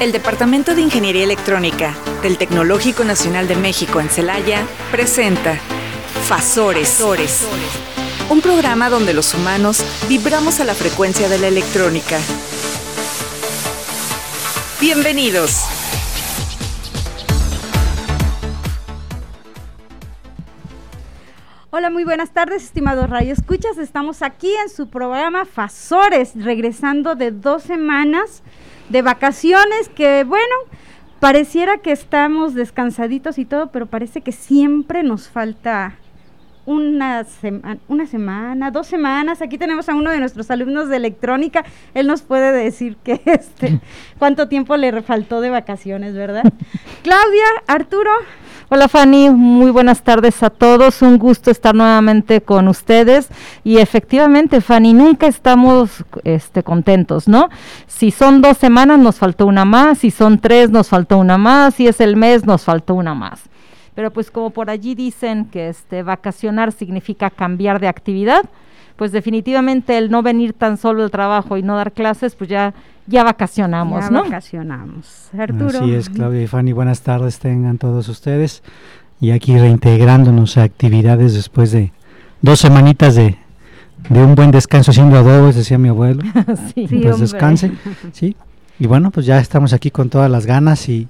El Departamento de Ingeniería Electrónica del Tecnológico Nacional de México en Celaya presenta Fasores, un programa donde los humanos vibramos a la frecuencia de la electrónica. Bienvenidos. Hola, muy buenas tardes, estimados Radio Escuchas. Estamos aquí en su programa Fasores, regresando de dos semanas de vacaciones que, bueno, pareciera que estamos descansaditos y todo, pero parece que siempre nos falta una, una semana, dos semanas. Aquí tenemos a uno de nuestros alumnos de electrónica. Él nos puede decir que este, cuánto tiempo le faltó de vacaciones, ¿verdad? Claudia, Arturo. Hola Fanny, muy buenas tardes a todos. Un gusto estar nuevamente con ustedes. Y efectivamente, Fanny, nunca estamos este, contentos, ¿no? Si son dos semanas, nos faltó una más. Si son tres, nos faltó una más. Si es el mes, nos faltó una más. Pero pues como por allí dicen que este vacacionar significa cambiar de actividad, pues definitivamente el no venir tan solo al trabajo y no dar clases, pues ya ya vacacionamos, ya ¿no? vacacionamos. Arturo. Así es, Claudia y Fanny, buenas tardes tengan todos ustedes. Y aquí reintegrándonos a actividades después de dos semanitas de, de un buen descanso haciendo adobes, decía mi abuelo. sí, pues descanse, sí. Y bueno, pues ya estamos aquí con todas las ganas y,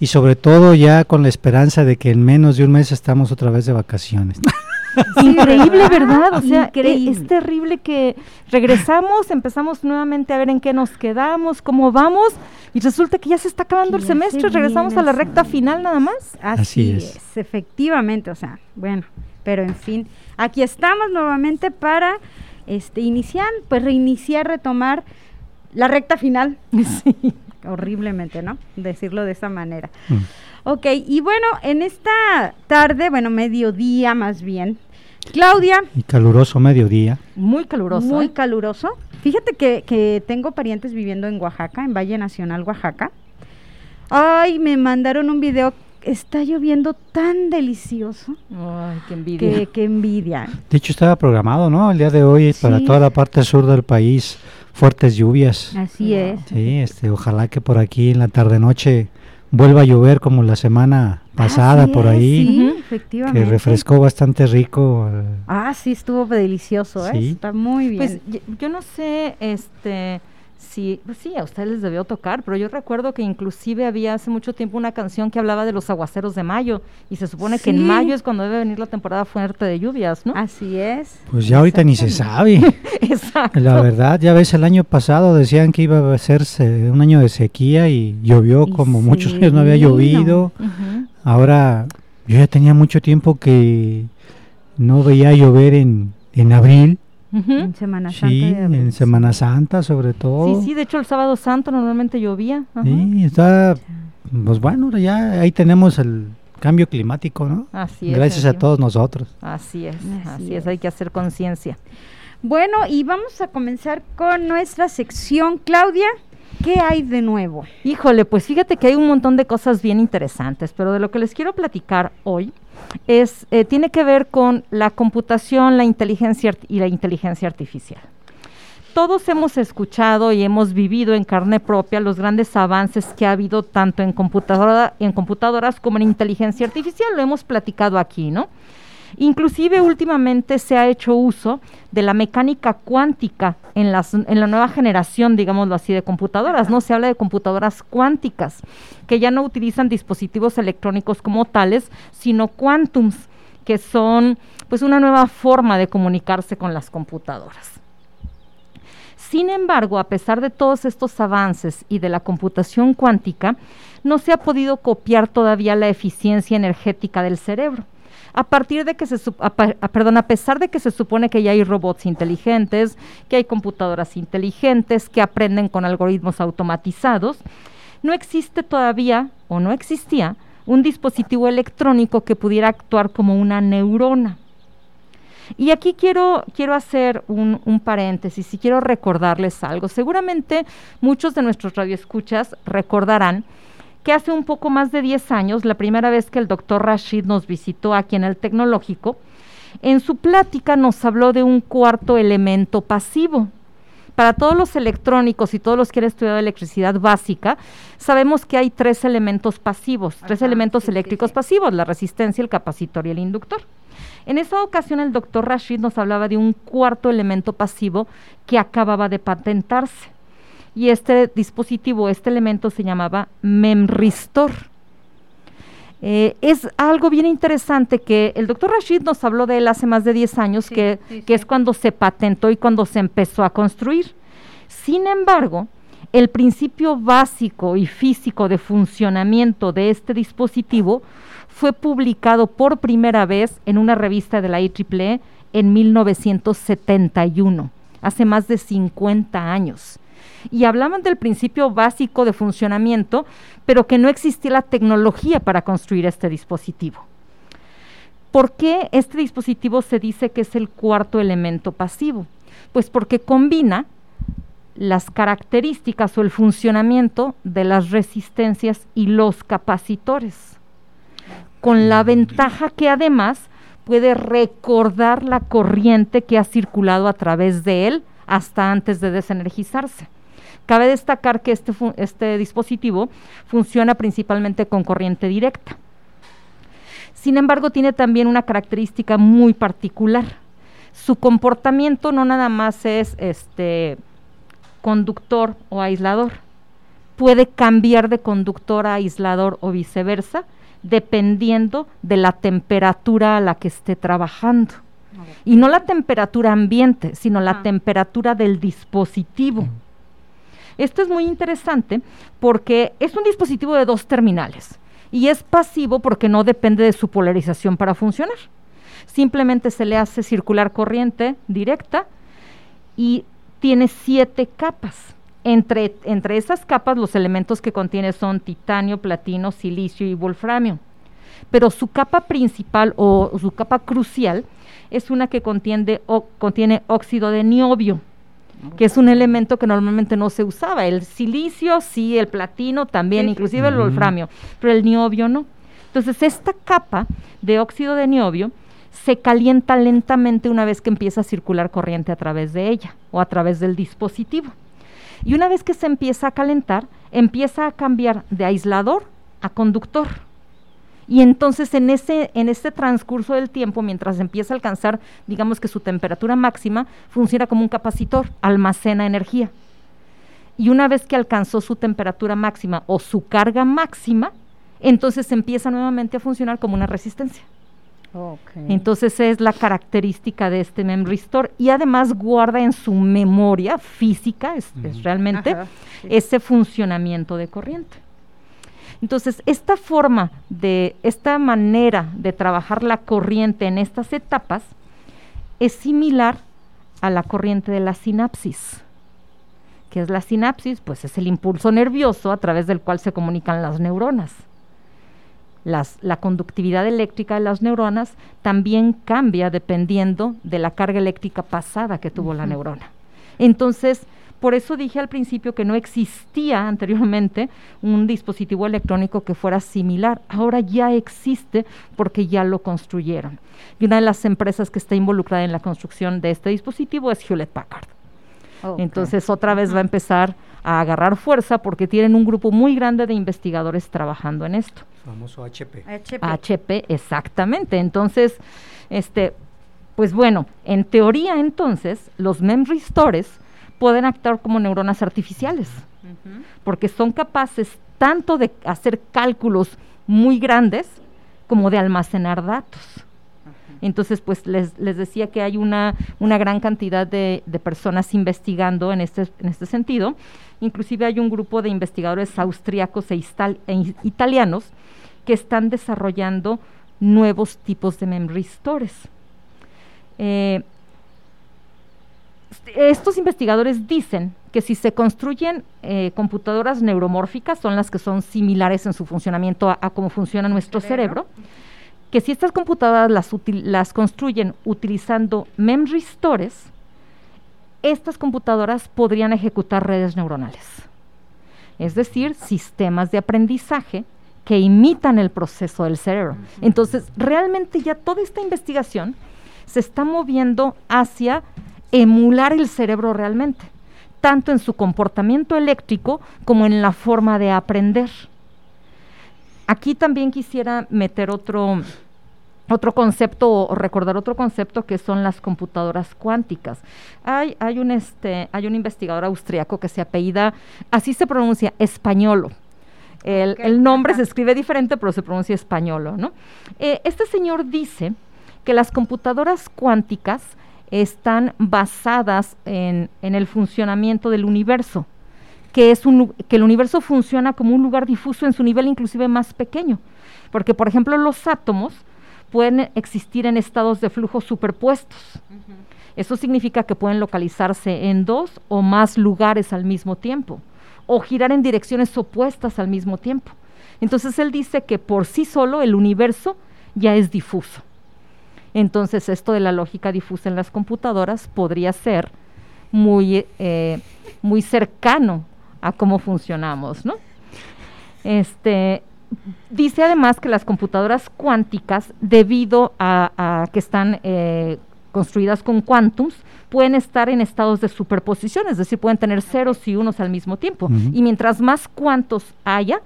y sobre todo ya con la esperanza de que en menos de un mes estamos otra vez de vacaciones. Increíble, ¿verdad? O sea, e, es terrible que regresamos, empezamos nuevamente a ver en qué nos quedamos, cómo vamos, y resulta que ya se está acabando el semestre, regresamos a la recta final nada más. Así, es. efectivamente, o sea, bueno, pero en fin, aquí estamos nuevamente para este iniciar, pues reiniciar, retomar la recta final. Sí. Horriblemente, ¿no? Decirlo de esa manera. Mm. Ok, y bueno, en esta tarde, bueno, mediodía más bien, Claudia. Y caluroso mediodía. Muy caluroso. Muy ¿eh? caluroso. Fíjate que, que, tengo parientes viviendo en Oaxaca, en Valle Nacional, Oaxaca. Ay, me mandaron un video. Está lloviendo tan delicioso. Ay, qué envidia. Qué, envidia. De hecho, estaba programado, ¿no? El día de hoy para toda la parte sur del país, fuertes lluvias. Así es. Sí, este, ojalá que por aquí en la tarde-noche vuelva a llover como la semana pasada por ahí. Sí, efectivamente. Que refrescó bastante rico. Ah, sí, estuvo delicioso, ¿eh? Está muy bien. Pues yo no sé, este sí, pues sí, a ustedes les debió tocar, pero yo recuerdo que inclusive había hace mucho tiempo una canción que hablaba de los aguaceros de mayo y se supone que en mayo es cuando debe venir la temporada fuerte de lluvias, ¿no? Así es. Pues ya ahorita ni se sabe. Exacto. La verdad, ya ves, el año pasado decían que iba a ser un año de sequía y llovió como muchos años no había llovido. Ahora, yo ya tenía mucho tiempo que no veía llover en, en abril en Semana Santa. Sí, en Semana Santa sobre todo. Sí, sí, de hecho el sábado santo normalmente llovía. Sí, está, pues bueno, ya ahí tenemos el cambio climático, ¿no? Así es. Gracias a todos nosotros. Así es, así, es. hay que hacer conciencia. Bueno, y vamos a comenzar con nuestra sección, Claudia. ¿Qué hay de nuevo? Híjole, pues fíjate que hay un montón de cosas bien interesantes, pero de lo que les quiero platicar hoy es, eh, tiene que ver con la computación, la inteligencia y la inteligencia artificial. Todos hemos escuchado y hemos vivido en carne propia los grandes avances que ha habido tanto en, computadora, en computadoras como en inteligencia artificial, lo hemos platicado aquí, ¿no? Inclusive últimamente se ha hecho uso de la mecánica cuántica en, las, en la nueva generación, digámoslo así, de computadoras, ¿no? Se habla de computadoras cuánticas, que ya no utilizan dispositivos electrónicos como tales, sino quantums, que son pues una nueva forma de comunicarse con las computadoras. Sin embargo, a pesar de todos estos avances y de la computación cuántica, no se ha podido copiar todavía la eficiencia energética del cerebro a partir de que se, perdón, a pesar de que se supone que ya hay robots inteligentes, que hay computadoras inteligentes, que aprenden con algoritmos automatizados, no existe todavía o no existía un dispositivo electrónico que pudiera actuar como una neurona. Y aquí quiero, quiero hacer un, un, paréntesis y quiero recordarles algo. Seguramente muchos de nuestros radioescuchas recordarán que hace un poco más de 10 años, la primera vez que el doctor Rashid nos visitó aquí en el tecnológico, en su plática nos habló de un cuarto elemento pasivo. para todos los electrónicos y todos los que han estudiado electricidad básica, sabemos que hay tres elementos pasivos, tres elementos eléctricos pasivos, la resistencia, el capacitor y el inductor. En esa ocasión el doctor Rashid nos hablaba de un cuarto elemento pasivo que acababa de patentarse. Y este dispositivo, este elemento se llamaba memristor. Eh, es algo bien interesante que el doctor Rashid nos habló de él hace más de 10 años, que, que es cuando se patentó y cuando se empezó a construir. Sin embargo, el principio básico y físico de funcionamiento de este dispositivo fue publicado por primera vez en una revista de la IEEE en 1971, hace más de 50 años. Y hablaban del principio básico de funcionamiento, pero que no existía la tecnología para construir este dispositivo. ¿Por qué este dispositivo se dice que es el cuarto elemento pasivo? Pues porque combina las características o el funcionamiento de las resistencias y los capacitores con la ventaja que además puede recordar la corriente que ha circulado a través de él hasta antes de desenergizarse. Cabe destacar que este, este dispositivo funciona principalmente con corriente directa. Sin embargo, tiene también una característica muy particular. Su comportamiento no nada más es este conductor o aislador. Puede cambiar de conductor a aislador o viceversa dependiendo de la temperatura a la que esté trabajando. Y no la temperatura ambiente, sino la ah. temperatura del dispositivo. Esto es muy interesante porque es un dispositivo de dos terminales y es pasivo porque no depende de su polarización para funcionar. Simplemente se le hace circular corriente directa y tiene siete capas. Entre, esas capas los elementos que contiene son titanio, platino, silicio y wolframio. Pero su capa principal o su capa crucial es una que contiene, contiene óxido de niobio, que es un elemento que normalmente no se usaba. El silicio sí, el platino también, inclusive el wolframio, pero el niobio no. Entonces esta capa de óxido de niobio se calienta lentamente una vez que empieza a circular corriente a través de ella o a través del dispositivo. Y una vez que se empieza a calentar, empieza a cambiar de aislador a conductor. Y entonces en ese, en ese transcurso del tiempo, mientras empieza a alcanzar, digamos que su temperatura máxima, funciona como un capacitor, almacena energía. Y una vez que alcanzó su temperatura máxima o su carga máxima, entonces empieza nuevamente a funcionar como una resistencia. Entonces es la característica de este memristor y además guarda en su memoria física, es, realmente ese funcionamiento de corriente. Entonces, esta forma de, esta manera de trabajar la corriente en estas etapas es similar a la corriente de la sinapsis. ¿Qué es la sinapsis? Pues es el impulso nervioso a través del cual se comunican las neuronas la conductividad eléctrica de las neuronas también cambia dependiendo de la carga eléctrica pasada que tuvo la neurona. Entonces, por eso dije al principio que no existía anteriormente un dispositivo electrónico que fuera similar. Ahora ya existe porque ya lo construyeron. Y una de las empresas que está involucrada en la construcción de este dispositivo es Hewlett Packard. Entonces otra vez va a empezar a agarrar fuerza porque tienen un grupo muy grande de investigadores trabajando en esto. Famoso HP. HP. exactamente. Entonces, este, pues bueno, en teoría entonces los memristores pueden actuar como neuronas artificiales, porque son capaces tanto de hacer cálculos muy grandes como de almacenar datos. Entonces, pues les, les, decía que hay una, una gran cantidad de, de, personas investigando en este, en este sentido. Inclusive hay un grupo de investigadores austriacos e, e italianos que están desarrollando nuevos tipos de memristores. Eh, estos investigadores dicen que si se construyen eh, computadoras neuromórficas, son las que son similares en su funcionamiento a, cómo funciona nuestro cerebro, que si estas computadoras las, las construyen utilizando memristores, estas computadoras podrían ejecutar redes neuronales, es decir, sistemas de aprendizaje que imitan el proceso del cerebro. Entonces, realmente ya toda esta investigación se está moviendo hacia emular el cerebro realmente. tanto en su comportamiento eléctrico como en la forma de aprender. Aquí también quisiera meter otro, otro concepto o recordar otro concepto que son las computadoras cuánticas. Hay, hay, un, este, hay un investigador austriaco que se apellida, así se pronuncia, españolo. El, nombre se escribe diferente, pero se pronuncia españolo. ¿no? Eh, este señor dice que las computadoras cuánticas están basadas en, en el funcionamiento del universo, que, es un, que el universo funciona como un lugar difuso en su nivel inclusive más pequeño. Porque, por ejemplo, los átomos pueden existir en estados de flujo superpuestos. Eso significa que pueden localizarse en dos o más lugares al mismo tiempo o girar en direcciones opuestas al mismo tiempo. Entonces él dice que por sí solo el universo ya es difuso. Entonces esto de la lógica difusa en las computadoras podría ser muy, eh, muy cercano a cómo funcionamos, ¿no? Este, dice además que las computadoras cuánticas, debido a, que están eh, construidas con quantums, pueden estar en estados de superposición, es decir, pueden tener ceros y unos al mismo tiempo. Y mientras más cuantos haya,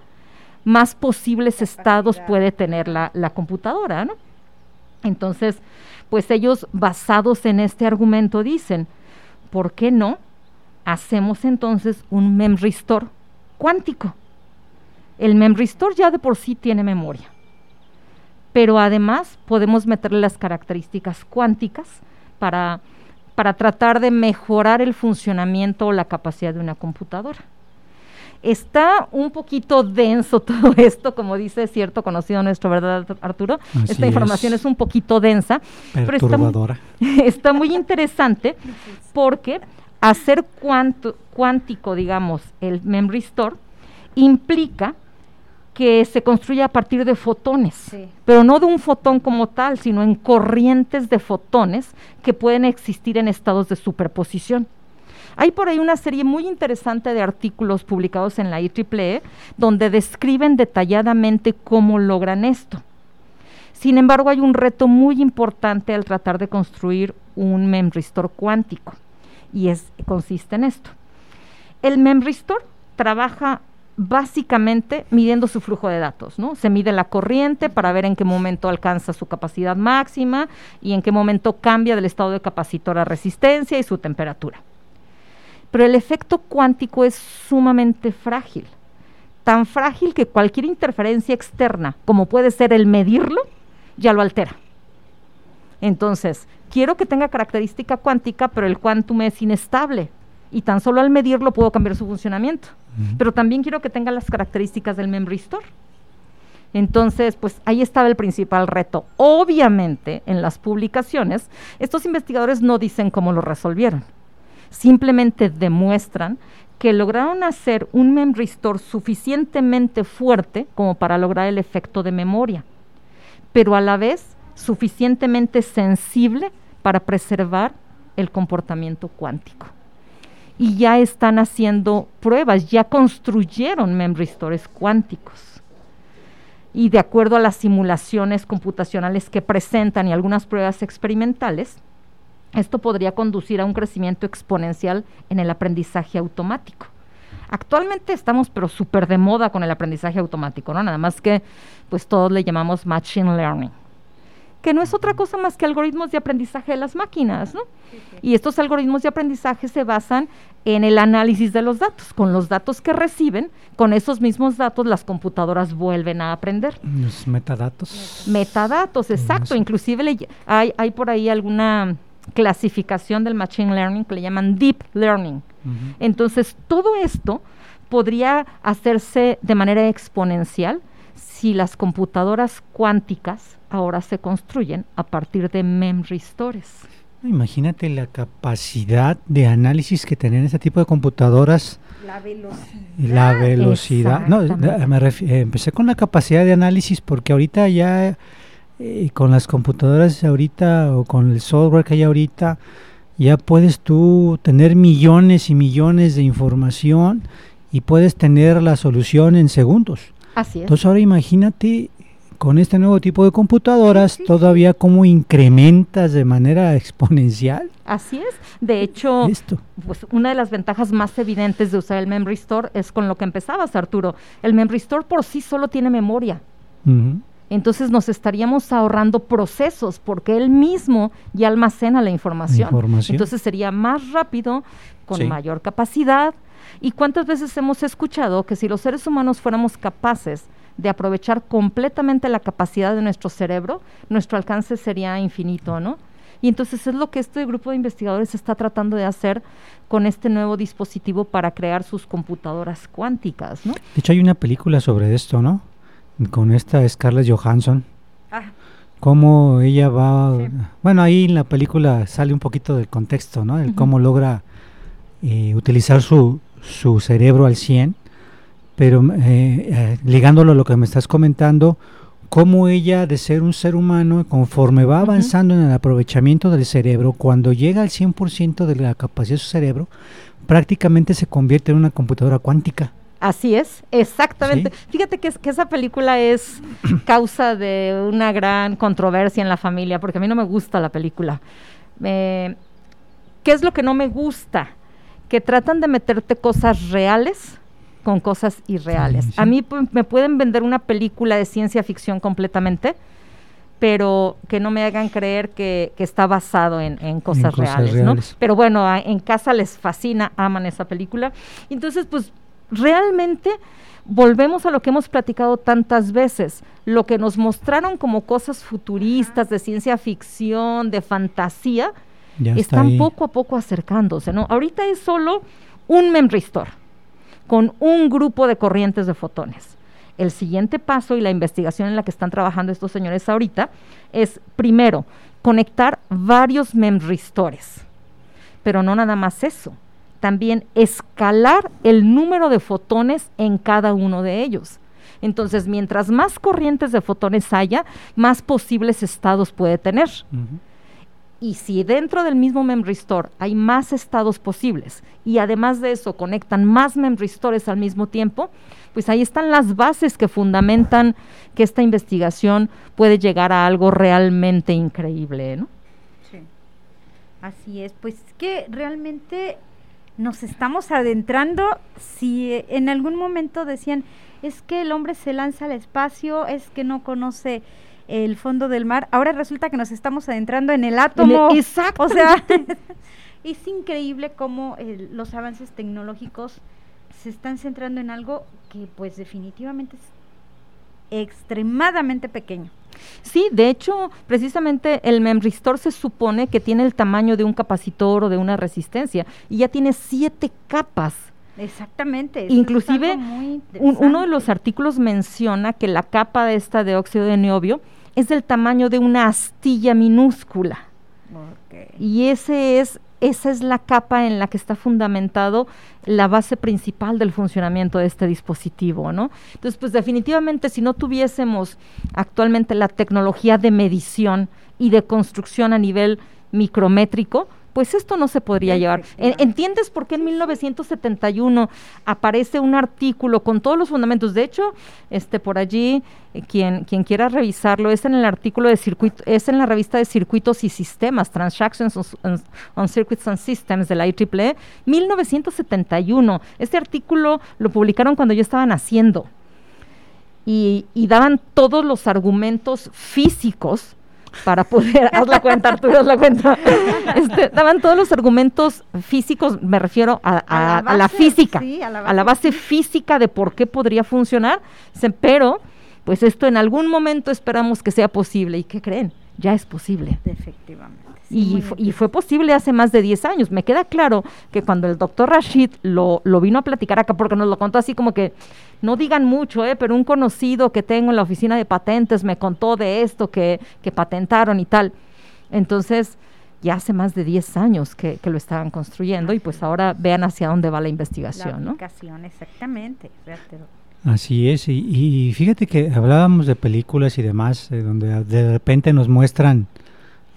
más posibles estados puede tener la, la computadora, ¿no? Entonces, pues ellos basados en este argumento dicen, ¿por qué no hacemos entonces un memory store cuántico? El memory store ya de por sí tiene memoria, pero además podemos meterle las características cuánticas para para tratar de mejorar el funcionamiento o la capacidad de una computadora. Está un poquito denso todo esto, como dice cierto conocido nuestro, ¿verdad, Arturo? Esta información es. un poquito densa, pero está, muy interesante porque hacer cuántico, digamos, el memory store implica que se construye a partir de fotones, pero no de un fotón como tal, sino en corrientes de fotones que pueden existir en estados de superposición. Hay por ahí una serie muy interesante de artículos publicados en la IEEE donde describen detalladamente cómo logran esto. Sin embargo, hay un reto muy importante al tratar de construir un memristor cuántico y es, consiste en esto. El memristor trabaja básicamente midiendo su flujo de datos, ¿no? Se mide la corriente para ver en qué momento alcanza su capacidad máxima y en qué momento cambia del estado de capacitor a resistencia y su temperatura. Pero el efecto cuántico es sumamente frágil, tan frágil que cualquier interferencia externa, como puede ser el medirlo, ya lo altera. Entonces, quiero que tenga característica cuántica, pero el quantum es inestable y tan solo al medirlo puedo cambiar su funcionamiento pero también quiero que tenga las características del memory store. Entonces, pues ahí estaba el principal reto. Obviamente, en las publicaciones, estos investigadores no dicen cómo lo resolvieron. Simplemente demuestran que lograron hacer un memory store suficientemente fuerte como para lograr el efecto de memoria, pero a la vez suficientemente sensible para preservar el comportamiento cuántico y ya están haciendo pruebas, ya construyeron memory stores cuánticos. Y de acuerdo a las simulaciones computacionales que presentan y algunas pruebas experimentales, esto podría conducir a un crecimiento exponencial en el aprendizaje automático. Actualmente estamos pero súper de moda con el aprendizaje automático, ¿no? Nada más que pues todos le llamamos machine learning que no es otra cosa más que algoritmos de aprendizaje de las máquinas, ¿no? Y estos algoritmos de aprendizaje se basan en el análisis de los datos. Con los datos que reciben, con esos mismos datos las computadoras vuelven a aprender. Los metadatos. Metadatos, exacto. Inclusive hay, hay por ahí alguna clasificación del machine learning que le llaman deep learning. Entonces, todo esto podría hacerse de manera exponencial si las computadoras cuánticas ahora se construyen a partir de memory stores. Imagínate la capacidad de análisis que tienen este tipo de computadoras. La velocidad. La velocidad. No, me eh, empecé con la capacidad de análisis porque ahorita ya eh, con las computadoras ahorita o con el software que hay ahorita ya puedes tú tener millones y millones de información y puedes tener la solución en segundos. Así es. Entonces ahora imagínate con este nuevo tipo de computadoras todavía cómo incrementas de manera exponencial. Así es. De hecho, pues una de las ventajas más evidentes de usar el Memory Store es con lo que empezabas, Arturo. El Memory Store por sí solo tiene memoria. Entonces nos estaríamos ahorrando procesos porque él mismo ya almacena la información. Entonces sería más rápido, con mayor capacidad. ¿Y cuántas veces hemos escuchado que si los seres humanos fuéramos capaces de aprovechar completamente la capacidad de nuestro cerebro, nuestro alcance sería infinito, ¿no? Y entonces es lo que este grupo de investigadores está tratando de hacer con este nuevo dispositivo para crear sus computadoras cuánticas, ¿no? De hecho hay una película sobre esto, ¿no? Con esta Scarlett Johansson. Ah. Cómo ella va... Bueno, ahí en la película sale un poquito del contexto, ¿no? El cómo logra eh, utilizar su, su cerebro al 100 pero eh, eh, ligándolo a lo que me estás comentando, cómo ella de ser un ser humano, conforme va avanzando en el aprovechamiento del cerebro, cuando llega al 100% de la capacidad de su cerebro, prácticamente se convierte en una computadora cuántica. Así es, exactamente. Fíjate que, que esa película es causa de una gran controversia en la familia, porque a mí no me gusta la película. ¿Qué es lo que no me gusta? Que tratan de meterte cosas reales con cosas irreales. A mí me pueden vender una película de ciencia ficción completamente, pero que no me hagan creer que, está basado en, cosas, reales, ¿no? Pero bueno, en casa les fascina, aman esa película. Entonces, pues realmente volvemos a lo que hemos platicado tantas veces, lo que nos mostraron como cosas futuristas, de ciencia ficción, de fantasía, están poco a poco acercándose, ¿no? Ahorita es solo un memristor con un grupo de corrientes de fotones. El siguiente paso y la investigación en la que están trabajando estos señores ahorita es, primero, conectar varios memristores. Pero no nada más eso, también escalar el número de fotones en cada uno de ellos. Entonces, mientras más corrientes de fotones haya, más posibles estados puede tener. Y si dentro del mismo memristore hay más estados posibles y además de eso conectan más memristores al mismo tiempo, pues ahí están las bases que fundamentan que esta investigación puede llegar a algo realmente increíble, ¿no? Sí. Así es, pues que realmente nos estamos adentrando, si en algún momento decían, es que el hombre se lanza al espacio, es que no conoce el fondo del mar. Ahora resulta que nos estamos adentrando en el átomo. exacto. O sea, es increíble cómo los avances tecnológicos se están centrando en algo que pues definitivamente es extremadamente pequeño. Sí, de hecho, precisamente el memristor se supone que tiene el tamaño de un capacitor o de una resistencia y ya tiene siete capas. Exactamente. Inclusive, uno de los artículos menciona que la capa de esta de óxido de niobio es del tamaño de una astilla minúscula. Y ese es, esa es la capa en la que está fundamentado la base principal del funcionamiento de este dispositivo, ¿no? Entonces, pues definitivamente si no tuviésemos actualmente la tecnología de medición y de construcción a nivel micrométrico, pues esto no se podría llevar. ¿Entiendes por qué en 1971 aparece un artículo con todos los fundamentos? De hecho, este por allí eh, quien quien quiera revisarlo es en el artículo de circuito es en la revista de circuitos y sistemas Transactions on, Circuits and Systems de la IEEE 1971. Este artículo lo publicaron cuando yo estaba naciendo. Y, y daban todos los argumentos físicos para poder, haz la cuenta, Arturo, haz la cuenta. Este, daban todos los argumentos físicos, me refiero a, la, física, a, la base, física de por qué podría funcionar, pero pues esto en algún momento esperamos que sea posible. ¿Y qué creen? Ya es posible. Efectivamente. y, y, fue posible hace más de 10 años. Me queda claro que cuando el doctor Rashid lo, lo vino a platicar acá, porque nos lo contó así como que no digan mucho, ¿eh? pero un conocido que tengo en la oficina de patentes me contó de esto que, que patentaron y tal. Entonces, ya hace más de 10 años que, lo estaban construyendo y pues ahora vean hacia dónde va la investigación, la aplicación, exactamente. Así es, y, fíjate que hablábamos de películas y demás, eh, donde de repente nos muestran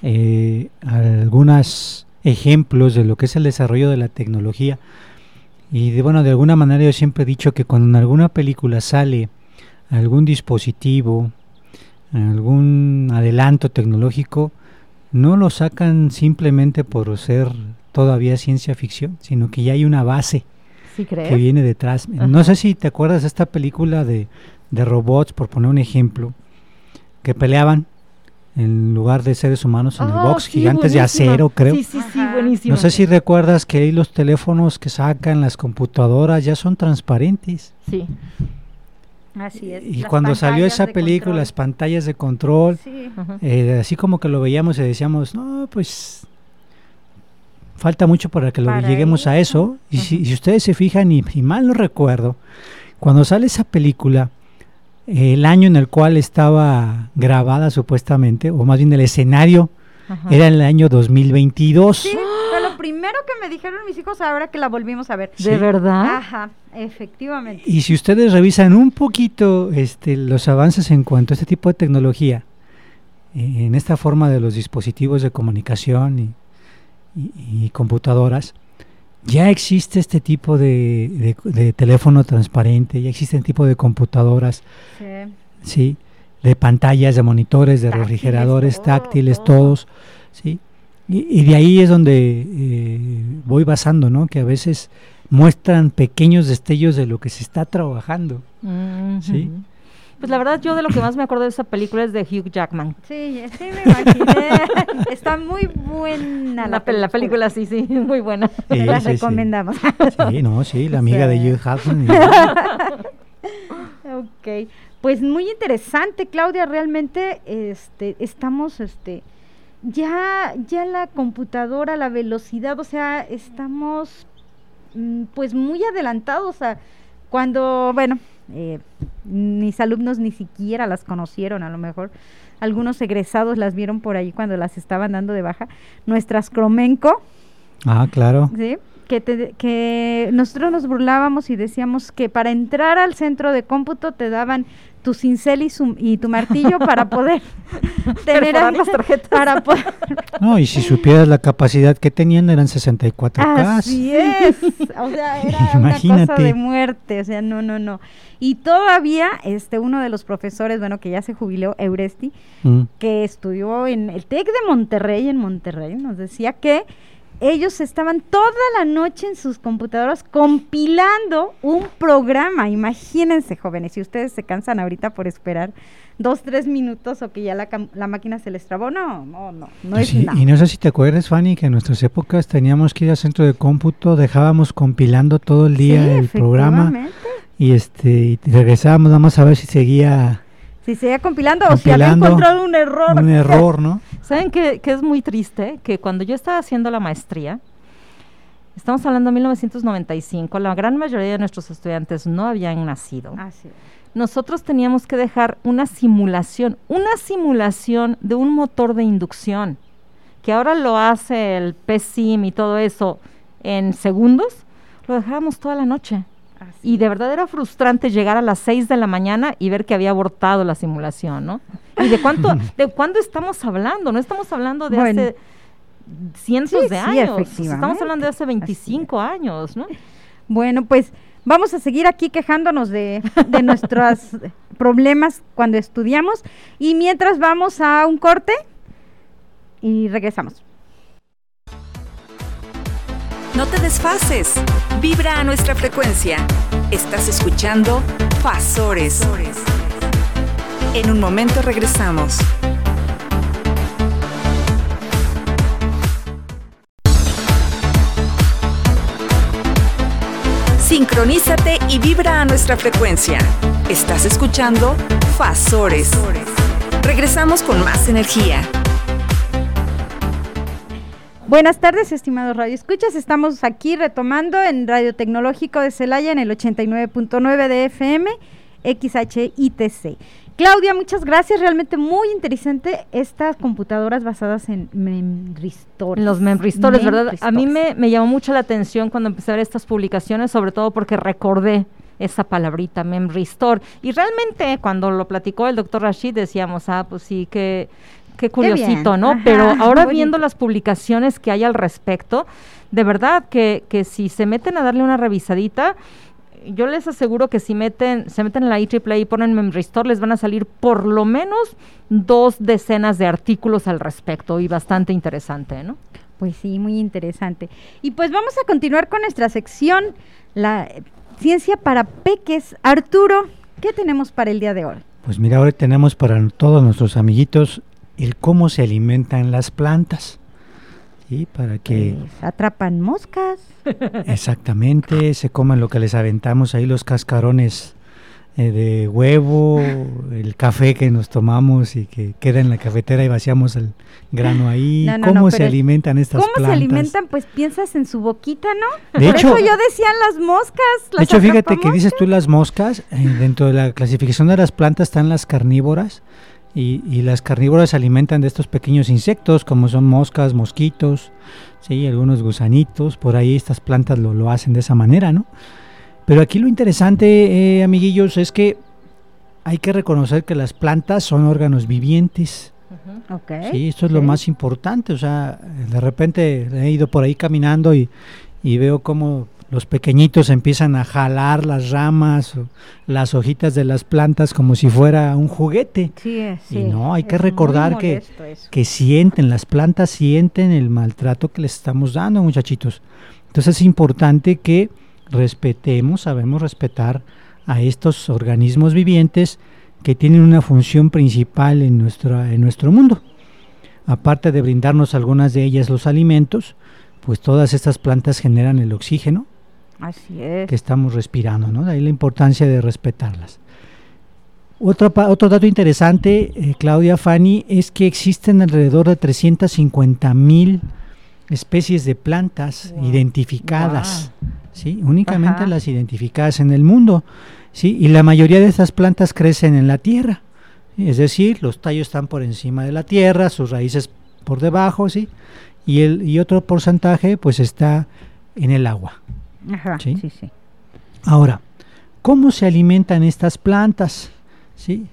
eh, algunos ejemplos de lo que es el desarrollo de la tecnología. Y de, bueno, de alguna manera yo siempre he dicho que cuando en alguna película sale algún dispositivo algún adelanto tecnológico, no lo sacan simplemente por ser todavía ciencia ficción, sino que ya hay una base que viene detrás. No sé si te acuerdas de esta película de, de robots, por poner un ejemplo, que peleaban en lugar de seres humanos en el oh, box, gigantes de acero, creo. Sí, sí, sí, buenísimo. No sé si recuerdas que ahí los teléfonos que sacan, las computadoras, ya son transparentes. Sí. Así es. Y cuando salió esa película, las pantallas de control, eh, así como que lo veíamos y decíamos, no, pues falta mucho para que lo lleguemos a eso. Y si, ustedes se fijan, y, y mal no recuerdo, cuando sale esa película, el año en el cual estaba grabada supuestamente, o más bien el escenario, era el año 2022. Sí, fue lo primero que me dijeron mis hijos ahora que la volvimos a ver. ¿De verdad? Ajá, efectivamente. Y si ustedes revisan un poquito este, los avances en cuanto a este tipo de tecnología, eh, en esta forma de los dispositivos de comunicación y computadoras, ya existe este tipo de, teléfono transparente, ya existe este tipo de computadoras, sí. de pantallas, de monitores, de refrigeradores táctiles, todos, sí. Y, de ahí es donde eh, voy basando, ¿no? Que a veces muestran pequeños destellos de lo que se está trabajando, ¿sí? Pues la verdad yo de lo que más me acuerdo de esa película es de Hugh Jackman. Sí, sí me imaginé. Está muy buena la, película. la película. sí, sí, muy buena. la recomendamos. Sí. no, sí, la amiga de Hugh Jackman. ok, pues muy interesante, Claudia, realmente este estamos este ya ya la computadora, la velocidad, o sea, estamos mm, pues muy adelantados a cuando, bueno, eh, mis alumnos ni siquiera las conocieron, a lo mejor algunos egresados las vieron por ahí cuando las estaban dando de baja. Nuestras Cromenco. Ah, claro. Sí, que, que nosotros nos burlábamos y decíamos que para entrar al centro de cómputo te daban tu cincel y, tu martillo para poder tener las tarjetas. Para poder no, y si supieras la capacidad que tenían eran 64K. Así es. O sea, era una cosa de muerte, o sea, no, no, no. Y todavía este uno de los profesores, bueno, que ya se jubiló, Euresti, mm. que estudió en el TEC de Monterrey en Monterrey, nos decía que ellos estaban toda la noche en sus computadoras compilando un programa. Imagínense, jóvenes, si ustedes se cansan ahorita por esperar dos, tres minutos o que ya la, la máquina se les trabó, no, no, no, no es nada. Y no sé si te acuerdas, Fanny, que en nuestras épocas teníamos que ir al centro de cómputo, dejábamos compilando todo el día el programa y este y regresábamos nada más a ver si seguía si seguía compilando, o si había encontrado un error. Un error, ¿no? ¿Saben que, es muy triste? Que cuando yo estaba haciendo la maestría, estamos hablando de 1995, la gran mayoría de nuestros estudiantes no habían nacido. Ah, Nosotros teníamos que dejar una simulación, una simulación de un motor de inducción, que ahora lo hace el PSIM y todo eso en segundos, lo dejábamos toda la noche y de verdad era frustrante llegar a las 6 de la mañana y ver que había abortado la simulación, ¿no? ¿Y de cuánto, de cuándo estamos hablando? No estamos hablando de hace cientos de años, estamos hablando de hace 25 años, ¿no? Bueno, pues vamos a seguir aquí quejándonos de, de nuestros problemas cuando estudiamos y mientras vamos a un corte y regresamos. No te desfases. Vibra a nuestra frecuencia. Estás escuchando Fasores. En un momento regresamos. Sincronízate y vibra a nuestra frecuencia. Estás escuchando Fasores. Regresamos con más energía. Buenas tardes, estimados Radio Escuchas. Estamos aquí retomando en Radio Tecnológico de Celaya en el 89.9 de FM, XHITC. Claudia, muchas gracias. Realmente muy interesante estas computadoras basadas en memristores. Los memristores, ¿verdad? A mí me, me, llamó mucho la atención cuando empecé a ver estas publicaciones, sobre todo porque recordé esa palabrita, memristor. Y realmente cuando lo platicó el doctor Rashid decíamos, ah, pues sí, que qué curiosito, ¿no? Pero ahora viendo las publicaciones que hay al respecto, de verdad que, que si se meten a darle una revisadita, yo les aseguro que si meten, se meten en la IEEE y ponen Memrestore, les van a salir por lo menos dos decenas de artículos al respecto y bastante interesante, ¿no? Pues sí, muy interesante. Y pues vamos a continuar con nuestra sección, la ciencia para peques. Arturo, ¿qué tenemos para el día de hoy? Pues mira, ahora tenemos para todos nuestros amiguitos el cómo se alimentan las plantas. ¿sí? Para que... Pues, atrapan moscas. Exactamente, se coman lo que les aventamos ahí, los cascarones eh, de huevo, el café que nos tomamos y que queda en la cafetera y vaciamos el grano ahí. ¿Cómo se alimentan estas plantas? ¿Cómo se alimentan? Pues piensas en su boquita, ¿no? De hecho, yo decía las moscas. de hecho, fíjate que dices tú las moscas, eh, dentro de la clasificación de las plantas están las carnívoras y, y, las carnívoras se alimentan de estos pequeños insectos como son moscas, mosquitos, sí, algunos gusanitos, por ahí estas plantas lo, lo hacen de esa manera, ¿no? Pero aquí lo interesante, eh, amiguillos, es que hay que reconocer que las plantas son órganos vivientes. sí, esto es lo más importante. O sea, de repente he ido por ahí caminando y, veo cómo los pequeñitos empiezan a jalar las ramas, o las hojitas de las plantas como si fuera un juguete. Sí, sí, y no, hay que recordar que, que sienten, las plantas sienten el maltrato que les estamos dando, muchachitos. Entonces es importante que respetemos, sabemos respetar a estos organismos vivientes que tienen una función principal en nuestro, en nuestro mundo. Aparte de brindarnos algunas de ellas los alimentos, pues todas estas plantas generan el oxígeno que estamos respirando, ¿no? De ahí la importancia de respetarlas. Otro, otro dato interesante, eh, Claudia Fanny, es que existen alrededor de 350 mil especies de plantas identificadas. ¿sí? únicamente las identificadas en el mundo. ¿sí? Y la mayoría de estas plantas crecen en la tierra, es decir, los tallos están por encima de la tierra, sus raíces por debajo, ¿sí? y, el, y otro porcentaje pues está en el agua. ¿Sí? Sí, Ahora, ¿cómo se alimentan estas plantas? ¿Sí?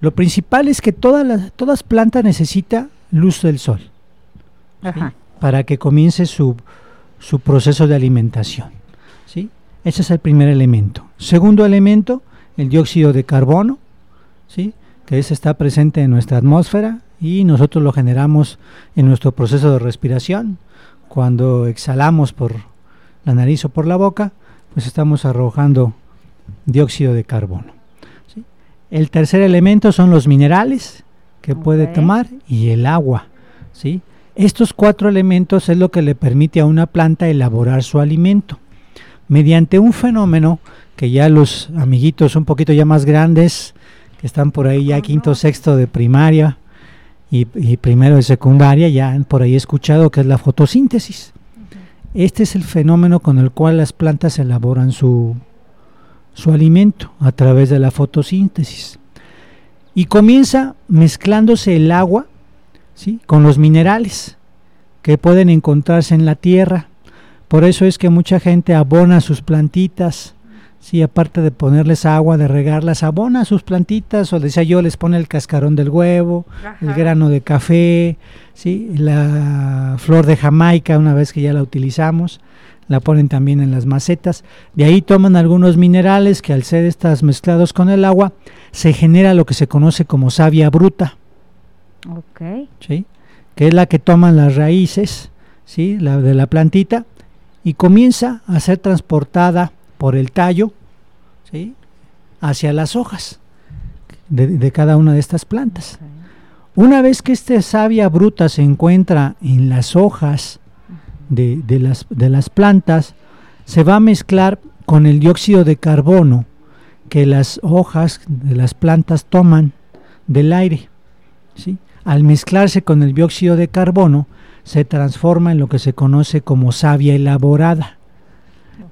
Lo principal es que todas las todas plantas necesita luz del sol para que comience su, su proceso de alimentación. Ese es el primer elemento. Segundo elemento, el dióxido de carbono, ¿sí? que ese está presente en nuestra atmósfera y nosotros lo generamos en nuestro proceso de respiración. Cuando exhalamos por la nariz o por la boca, pues estamos arrojando dióxido de carbono. El tercer elemento son los minerales que puede tomar y el agua. ¿sí? Estos cuatro elementos es lo que le permite a una planta elaborar su alimento mediante un fenómeno que ya los amiguitos un poquito ya más grandes, que están por ahí ya quinto, sexto de primaria y, primero de secundaria, ya han por ahí escuchado que es la fotosíntesis. Este es el fenómeno con el cual las plantas elaboran su, su alimento a través de la fotosíntesis. Y comienza mezclándose el agua ¿sí? con los minerales que pueden encontrarse en la tierra por eso es que mucha gente abona sus plantitas, sí, aparte de ponerles agua, de regarlas, abona sus plantitas, o decía yo, les pone el cascarón del huevo, el grano de café, sí, la flor de Jamaica, una vez que ya la utilizamos, la ponen también en las macetas. De ahí toman algunos minerales que al ser estas mezclados con el agua, se genera lo que se conoce como savia bruta. Ok. ¿Sí? Que es la que toman las raíces, ¿sí? La de la plantita y comienza a ser transportada por el tallo ¿sí? hacia las hojas de, cada una de estas plantas. Una vez que esta savia bruta se encuentra en las hojas de, las, de las plantas, se va a mezclar con el dióxido de carbono que las hojas de las plantas toman del aire. ¿sí? Al mezclarse con el dióxido de carbono, se transforma en lo que se conoce como savia elaborada.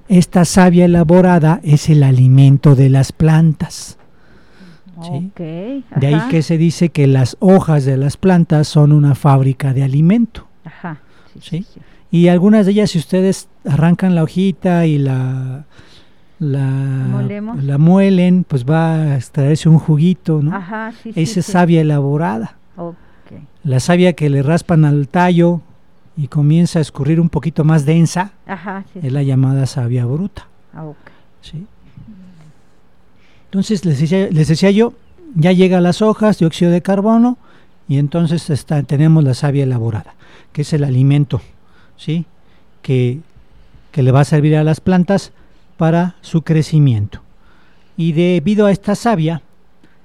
Esta savia elaborada es el alimento de las plantas. de ahí que se dice que las hojas de las plantas son una fábrica de alimento. y algunas de ellas, si ustedes arrancan la hojita y la, la, muelen, pues va a extraerse un juguito, ¿no? Esa es savia elaborada. La savia que le raspan al tallo y comienza a escurrir un poquito más densa es la llamada savia bruta. Ah, Entonces, les decía, les decía yo, ya llega a las hojas, dióxido de carbono, y entonces está, tenemos la savia elaborada, que es el alimento, ¿sí? Que, que le va a servir a las plantas para su crecimiento. Y debido a esta savia,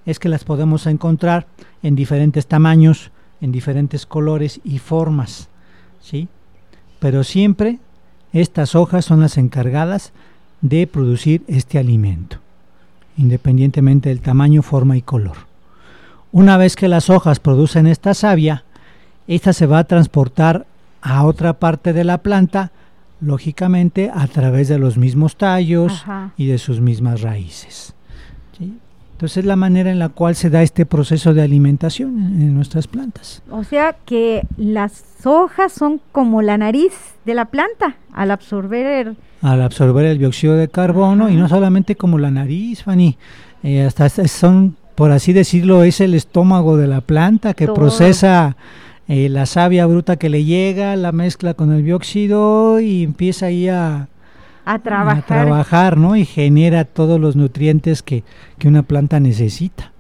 es que las podemos encontrar en diferentes tamaños, en diferentes colores y formas, ¿sí? Pero siempre estas hojas son las encargadas de producir este alimento independientemente del tamaño, forma y color. Una vez que las hojas producen esta savia, esta se va a transportar a otra parte de la planta, lógicamente a través de los mismos tallos y de sus mismas raíces. Entonces es la manera en la cual se da este proceso de alimentación en, nuestras plantas. O sea que las hojas son como la nariz de la planta al absorber el, al absorber el dióxido de carbono y no solamente como la nariz, Fanny, eh, hasta son, por así decirlo, es el estómago de la planta que procesa eh, la savia bruta que le llega, la mezcla con el dióxido y empieza ahí a, a trabajar. a trabajar, ¿no? Y genera todos los nutrientes que, que una planta necesita.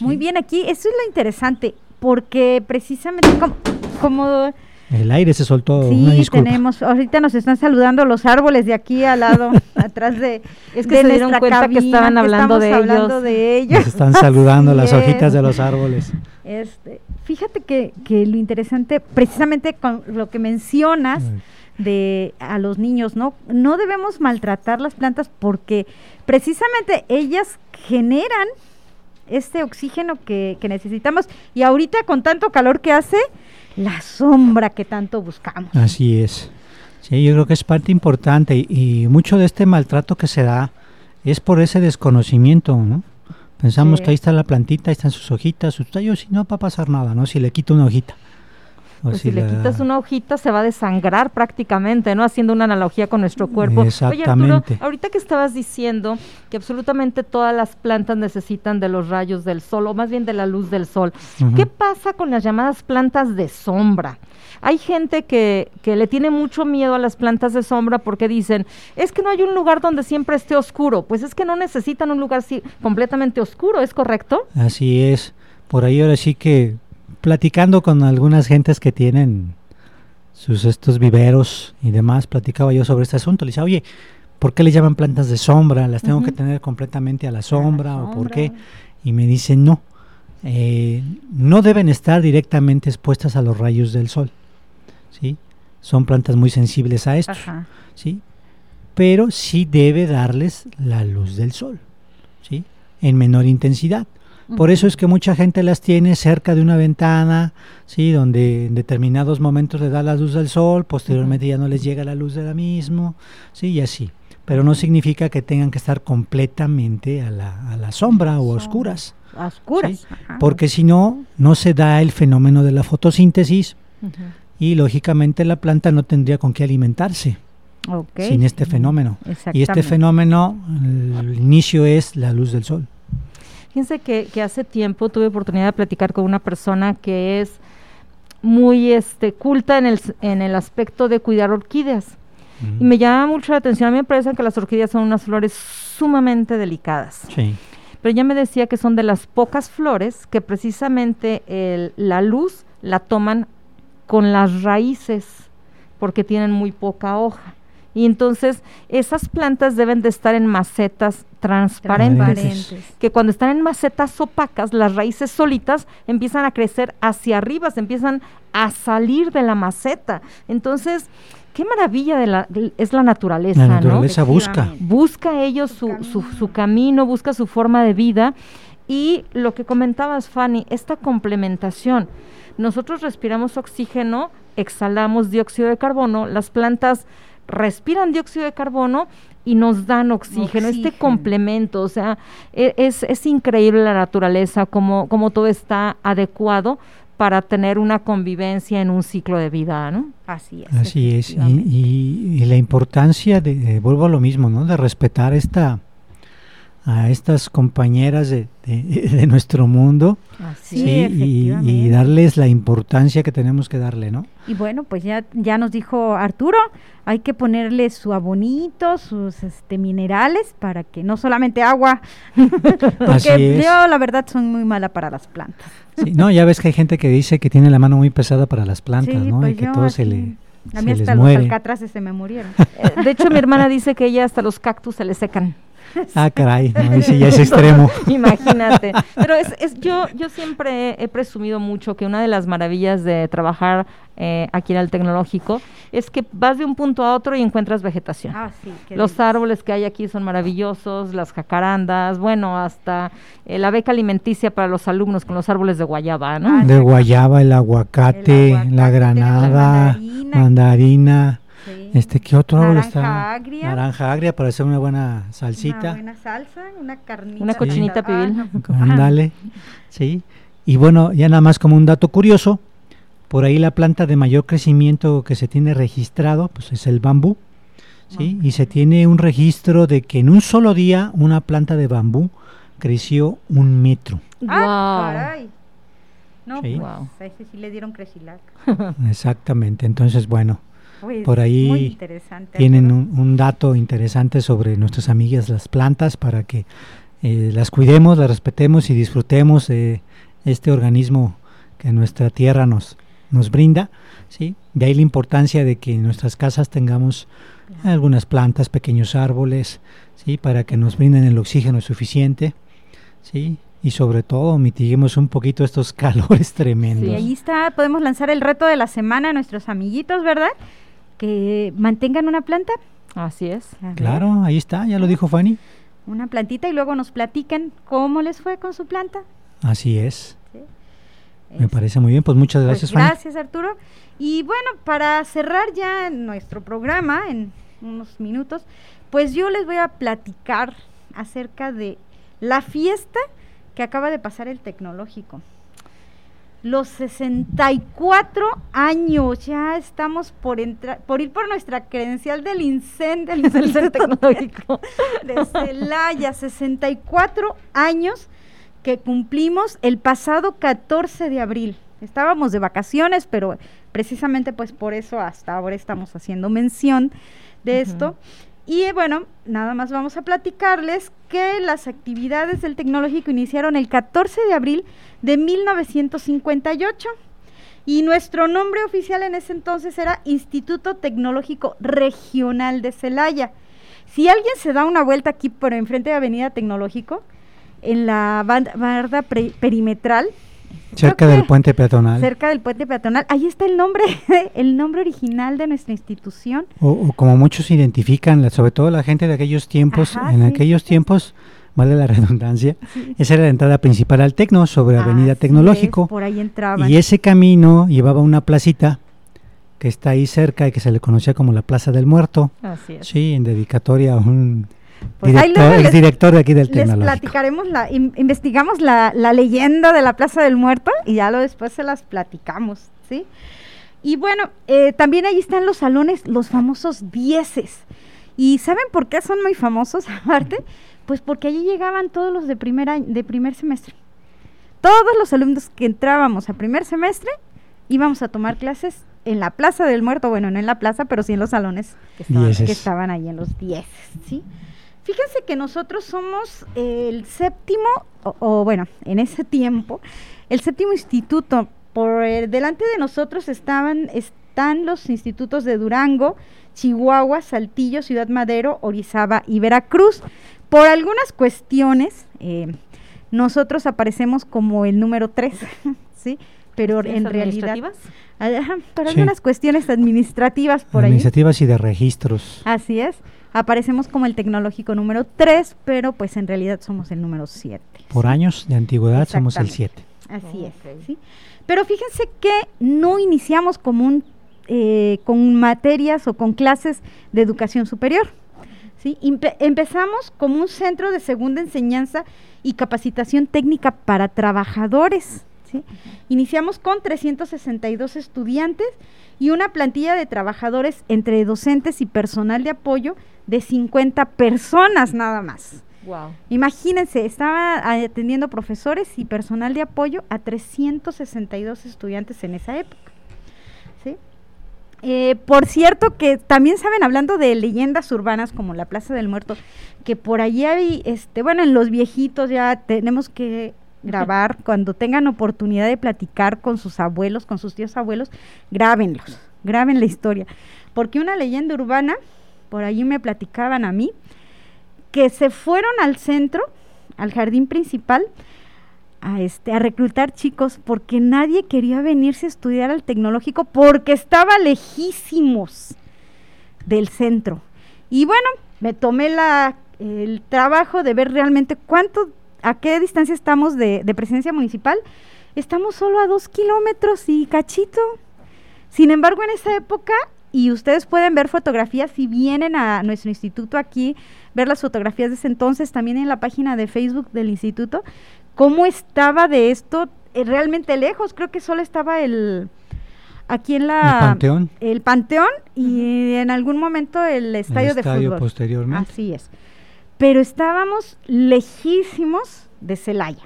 Muy bien, aquí eso es lo interesante, porque precisamente como, el aire se soltó. Sí, tenemos. Ahorita nos están saludando los árboles de aquí al lado, atrás de. Es que se dieron cuenta que estaban hablando, de, ellos. de ellos. están saludando las hojitas de los árboles. Este, fíjate que, que lo interesante, precisamente con lo que mencionas de a los niños, ¿no? No debemos maltratar las plantas porque precisamente ellas generan este oxígeno que, necesitamos y ahorita con tanto calor que hace, la sombra que tanto buscamos. Así es. Sí, yo creo que es parte importante y, mucho de este maltrato que se da es por ese desconocimiento, ¿no? Pensamos que ahí está la plantita, ahí están sus hojitas, sus tallos y no va a pasar nada, ¿no? Si le quito una hojita. Pues si, le quitas una hojita se va a desangrar prácticamente, ¿no? Haciendo una analogía con nuestro cuerpo. Exactamente. Oye, ahorita que estabas diciendo que absolutamente todas las plantas necesitan de los rayos del sol, o más bien de la luz del sol, ¿qué pasa con las llamadas plantas de sombra? Hay gente que, que le tiene mucho miedo a las plantas de sombra porque dicen, es que no hay un lugar donde siempre esté oscuro. Pues es que no necesitan un lugar completamente oscuro, ¿es correcto? Así es. Por ahí ahora sí que platicando con algunas gentes que tienen sus estos viveros y demás, platicaba yo sobre este asunto. Le decía, oye, ¿por qué le llaman plantas de sombra? ¿Las tengo que tener completamente a la sombra, o por qué? Y me dicen, no, eh, no deben estar directamente expuestas a los rayos del sol, ¿sí? Son plantas muy sensibles a esto, ¿sí? Pero sí debe darles la luz del sol, ¿sí? En menor intensidad. Por eso es que mucha gente las tiene cerca de una ventana, sí, donde en determinados momentos le da la luz del sol, posteriormente ya no les llega la luz de la misma, sí, y así. Pero no significa que tengan que estar completamente a la, a la sombra o oscuras. oscuras. Porque si no, no se da el fenómeno de la fotosíntesis y lógicamente la planta no tendría con qué alimentarse. Sin este fenómeno. Y este fenómeno, el inicio es la luz del sol. Fíjense que, hace tiempo tuve oportunidad de platicar con una persona que es muy este, culta en el, en el aspecto de cuidar orquídeas. Y me llama mucho la atención. A mí me parece que las orquídeas son unas flores sumamente delicadas. Sí. Pero ella me decía que son de las pocas flores que precisamente el, la luz la toman con las raíces porque tienen muy poca hoja. Y entonces esas plantas deben de estar en macetas transparentes, que cuando están en macetas opacas, las raíces solitas empiezan a crecer hacia arriba, se empiezan a salir de la maceta. Entonces, qué maravilla de la, es la naturaleza, La naturaleza busca. Busca ellos su, su, su camino, busca su forma de vida. Y lo que comentabas, Fanny, esta complementación. Nosotros respiramos oxígeno, exhalamos dióxido de carbono, las plantas respiran dióxido de carbono y nos dan oxígeno, este complemento, o sea, e, es, es increíble la naturaleza, como, como todo está adecuado para tener una convivencia en un ciclo de vida, ¿no? Así es. Así es, y, la importancia de, vuelvo a lo mismo, ¿no? De respetar esta, a estas compañeras de, de, nuestro mundo Así y, darles la importancia que tenemos que darle, ¿no? Y bueno, pues ya, ya nos dijo Arturo, hay que ponerle su abonito, sus este, minerales para que no solamente agua, porque yo la verdad son muy mala para las plantas. Sí, no, ya ves que hay gente que dice que tiene la mano muy pesada para las plantas, ¿no? Pues y que todo se le a mí hasta los alcatraces se me murieron. Eh, de hecho, mi hermana dice que ella hasta los cactus se le secan. Ah, caray, no, ya es extremo. Imagínate. Pero es, es, yo, yo siempre he presumido mucho que una de las maravillas de trabajar eh, aquí en el tecnológico es que vas de un punto a otro y encuentras vegetación. Ah, sí, Los árboles que hay aquí son maravillosos, las jacarandas, bueno, hasta eh, la beca alimenticia para los alumnos con los árboles de guayaba, ¿no? Ah, de guayaba, el aguacate, la granada, mandarina este, ¿qué otro árbol está? Naranja agria. Naranja agria para hacer una buena salsita. Una buena salsa, una carnita. Una cochinita pibil. Ándale, sí. Y bueno, ya nada más como un dato curioso, por ahí la planta de mayor crecimiento que se tiene registrado, pues es el bambú, ¿sí? Y se tiene un registro de que en un solo día una planta de bambú creció un metro. ¡Ah, caray! No, ¿Sí? pues, sí le dieron crecilac. Exactamente, entonces bueno, por ahí tienen un, dato interesante sobre nuestras amigas las plantas para que eh, las cuidemos, las respetemos y disfrutemos de este organismo que nuestra tierra nos, nos brinda. ¿sí? De ahí la importancia de que en nuestras casas tengamos algunas plantas, pequeños árboles, ¿sí? para que nos brinden el oxígeno suficiente. ¿sí? y sobre todo mitiguemos un poquito estos calores tremendos. Sí, ahí está, podemos lanzar el reto de la semana a nuestros amiguitos, ¿verdad? Que mantengan una planta. Así es. Claro, ahí está, ya lo dijo Fanny. Una plantita y luego nos platican cómo les fue con su planta. Así es. Me parece muy bien, pues muchas pues gracias. Fanny. gracias Arturo. Y bueno, para cerrar ya nuestro programa en unos minutos, pues yo les voy a platicar acerca de la fiesta que acaba de pasar el tecnológico los 64 años. Ya estamos por entrar, por ir por nuestra credencial del incendio del Tecnológico de Celaya. 64 años que cumplimos el pasado 14 de abril. Estábamos de vacaciones, pero precisamente pues por eso hasta ahora estamos haciendo mención de esto. Y eh, bueno, nada más vamos a platicarles que las actividades del tecnológico iniciaron el 14 de abril de 1958 y nuestro nombre oficial en ese entonces era Instituto Tecnológico Regional de Celaya. Si alguien se da una vuelta aquí por enfrente de Avenida Tecnológico, en la barda perimetral, Cerca del puente peatonal. Cerca del puente peatonal. Ahí está el nombre, el nombre original de nuestra institución. O, como muchos identifican, sobre todo la gente de aquellos tiempos, en aquellos tiempos, vale la redundancia, esa era la entrada principal al Tecno sobre Avenida Tecnológico. por ahí entraban. Y ese camino llevaba una placita que está ahí cerca y que se le conocía como la Plaza del Muerto. Así es. Sí, en dedicatoria a un pues director, el director de aquí del les platicaremos, la, investigamos la, leyenda de la Plaza del Muerto y ya lo después se las platicamos, ¿sí? Y bueno, eh, también ahí están los salones, los famosos dieces. ¿Y saben por qué son muy famosos aparte? Pues porque allí llegaban todos los de primer, año, de primer semestre. Todos los alumnos que entrábamos a primer semestre íbamos a tomar clases en la Plaza del Muerto, bueno, no en la plaza, pero sí en los salones que estaban, que estaban ahí en los dieces, ¿sí? Fíjense que nosotros somos el séptimo, o, bueno, en ese tiempo, el séptimo instituto. Por delante de nosotros estaban, están los institutos de Durango, Chihuahua, Saltillo, Ciudad Madero, Orizaba y Veracruz. Por algunas cuestiones, eh, nosotros aparecemos como el número tres, ¿sí? Pero en realidad... Ajá, por algunas cuestiones administrativas por administrativas y de registros. Así es aparecemos como el tecnológico número 3, pero pues en realidad somos el número 7. Por años de antigüedad somos el 7. Así es. ¿sí? Pero fíjense que no iniciamos como un, eh, con materias o con clases de educación superior. ¿sí? empezamos como un centro de segunda enseñanza y capacitación técnica para trabajadores. ¿sí? Iniciamos con 362 estudiantes y una plantilla de trabajadores entre docentes y personal de apoyo de 50 personas nada más. Wow. Imagínense, estaba atendiendo profesores y personal de apoyo a 362 estudiantes en esa época. ¿sí? Eh, por cierto, que también saben, hablando de leyendas urbanas como la Plaza del Muerto, que por allí hay, este, bueno, en los viejitos ya tenemos que grabar, cuando tengan oportunidad de platicar con sus abuelos, con sus tíos abuelos, grábenlos, graben la historia. Porque una leyenda urbana, por allí me platicaban a mí, que se fueron al centro, al jardín principal, a, este, a reclutar chicos porque nadie quería venirse a estudiar al tecnológico porque estaba lejísimos del centro. Y bueno, me tomé la, el trabajo de ver realmente cuánto, a qué distancia estamos de, de presencia municipal. Estamos solo a dos kilómetros y cachito. Sin embargo, en esa época y ustedes pueden ver fotografías si vienen a nuestro instituto aquí, ver las fotografías de ese entonces, también en la página de Facebook del instituto, cómo estaba de esto eh, realmente lejos, creo que solo estaba el aquí en la el Panteón, el Panteón y en algún momento el estadio, el estadio de fútbol. posteriormente. Así es. Pero estábamos lejísimos de Celaya.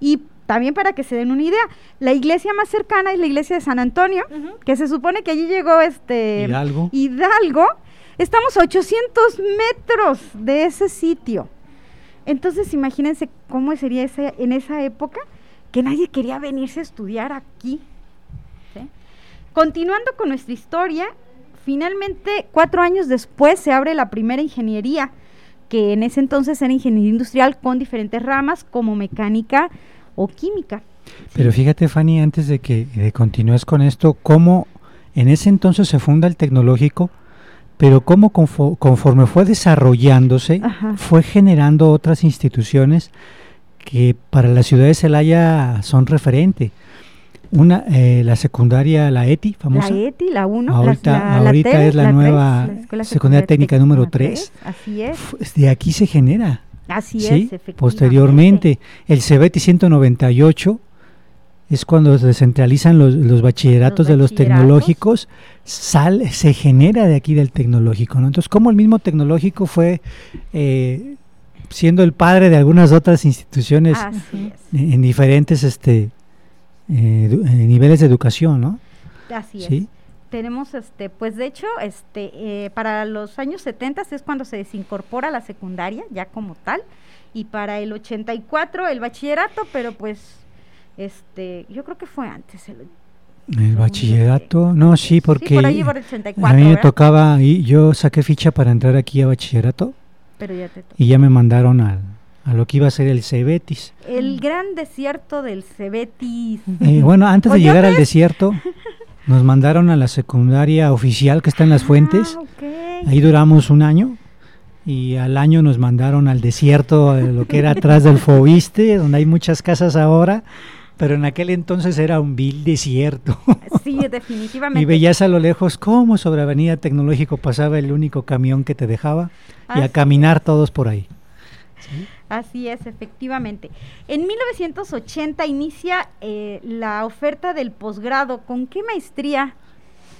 Y también para que se den una idea, la iglesia más cercana es la iglesia de San Antonio, que se supone que allí llegó este Hidalgo. Hidalgo. Estamos a 800 metros de ese sitio. Entonces, imagínense cómo sería ese, en esa época que nadie quería venirse a estudiar aquí. Continuando con nuestra historia, finalmente, cuatro años después, se abre la primera ingeniería, que en ese entonces era ingeniería industrial con diferentes ramas como mecánica, o química. Pero fíjate, Fanny, antes de que continúes con esto, cómo en ese entonces se funda el tecnológico, pero cómo conforme fue desarrollándose, fue generando otras instituciones que para la ciudad de Celaya son referente. Una, eh, la secundaria, la ETI, famosa. La ETI, la 1. Ahorita, ahorita es la, nueva secundaria, técnica número 3. Así es. De aquí se genera. Así ¿sí? es, efectivamente. Posteriormente, el CBT 198 es cuando se centralizan los, los bachilleratos Los de los bachilleratos. tecnológicos, sale, se genera de aquí del tecnológico. ¿no? Entonces, como el mismo tecnológico fue eh, siendo el padre de algunas otras instituciones en, en diferentes este, eh, eh, niveles de educación, ¿no? Así es. Tenemos, este, pues de hecho, este, eh, para los años 70 es cuando se desincorpora la secundaria, ya como tal, y para el 84 el bachillerato, pero pues, este, yo creo que fue antes. El, El bachillerato, no, sí, porque sí, por ahí por el 84, a mí me ¿verdad? tocaba, y yo saqué ficha para entrar aquí a bachillerato Pero ya te y ya me mandaron al- a lo que iba a ser el Cebetis. El gran desierto del Cebetis. Eh, bueno, antes de llegar al desierto, nos mandaron a la secundaria oficial que está en las fuentes. Ah, ok. Ahí duramos un año y al año nos mandaron al desierto, lo que era atrás del Fobiste, donde hay muchas casas ahora, pero en aquel entonces era un vil desierto. Sí, definitivamente. y veías a lo lejos cómo sobre Avenida Tecnológico pasaba el único camión que te dejaba y a caminar todos por ahí. Así es, efectivamente. En 1980 inicia eh, la oferta del posgrado. ¿Con qué maestría?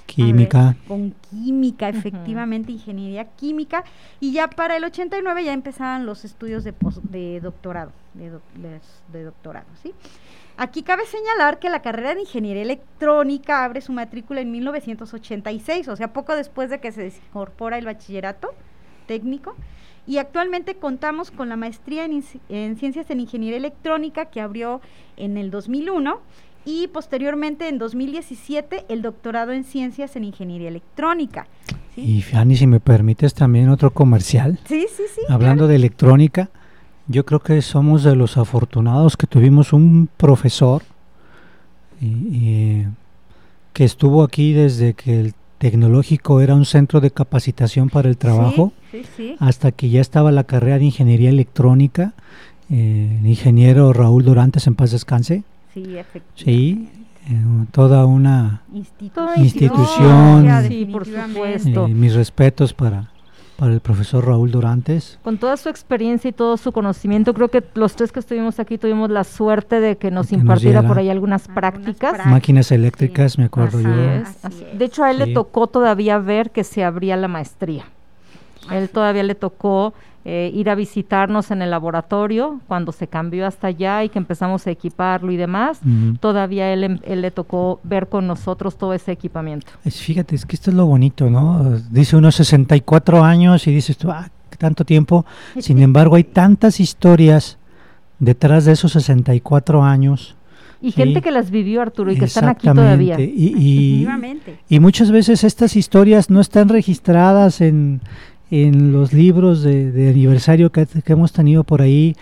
Química. ver, con química, efectivamente, ingeniería química. Y ya para el 89 ya empezaban los estudios de, pos- de doctorado, de, de doctorado, ¿sí? Aquí cabe señalar que la carrera de ingeniería electrónica abre su matrícula en 1986, o sea, poco después de que se incorpora el bachillerato técnico. Y actualmente contamos con la maestría en, Ciencias en Ingeniería Electrónica que abrió en el 2001 y posteriormente en 2017 el doctorado en Ciencias en Ingeniería Electrónica. ¿sí? Y Fanny, si me permites también otro comercial. Sí, sí, sí. Hablando de electrónica, yo creo que somos de los afortunados que tuvimos un profesor y- y, que estuvo aquí desde que el tecnológico era un centro de capacitación para el trabajo, Sí, sí, sí. hasta que ya estaba la carrera de ingeniería electrónica, eh, el ingeniero Raúl Durantes, en paz descanse, Sí, efectivamente. sí, eh, toda una, Institución. Institución. Sí, por definitivamente. supuesto. eh, mis respetos para, para el profesor Raúl Durantes. Con toda su experiencia y todo su conocimiento, creo que los tres que estuvimos aquí tuvimos la suerte de que nos Que nos impartiera diera por ahí algunas Algunas prácticas. prácticas. Máquinas eléctricas, me acuerdo Así yo. es, Así así- es. De hecho, a él Sí. le tocó todavía ver que se abría la maestría. A él todavía le tocó eh, ir a visitarnos en el laboratorio cuando se cambió hasta allá y que empezamos a equiparlo y demás. Todavía él, él, le tocó ver con nosotros todo ese equipamiento. fíjate, es que esto es lo bonito, ¿no? Dice unos 64 años y dices tú, ah, tanto tiempo. Sin embargo, hay tantas historias detrás de esos 64 años. Y gente que las vivió, Arturo, y que están aquí todavía. Y, y, muchas veces estas historias no están registradas en, en los libros de, aniversario que, hemos tenido por ahí.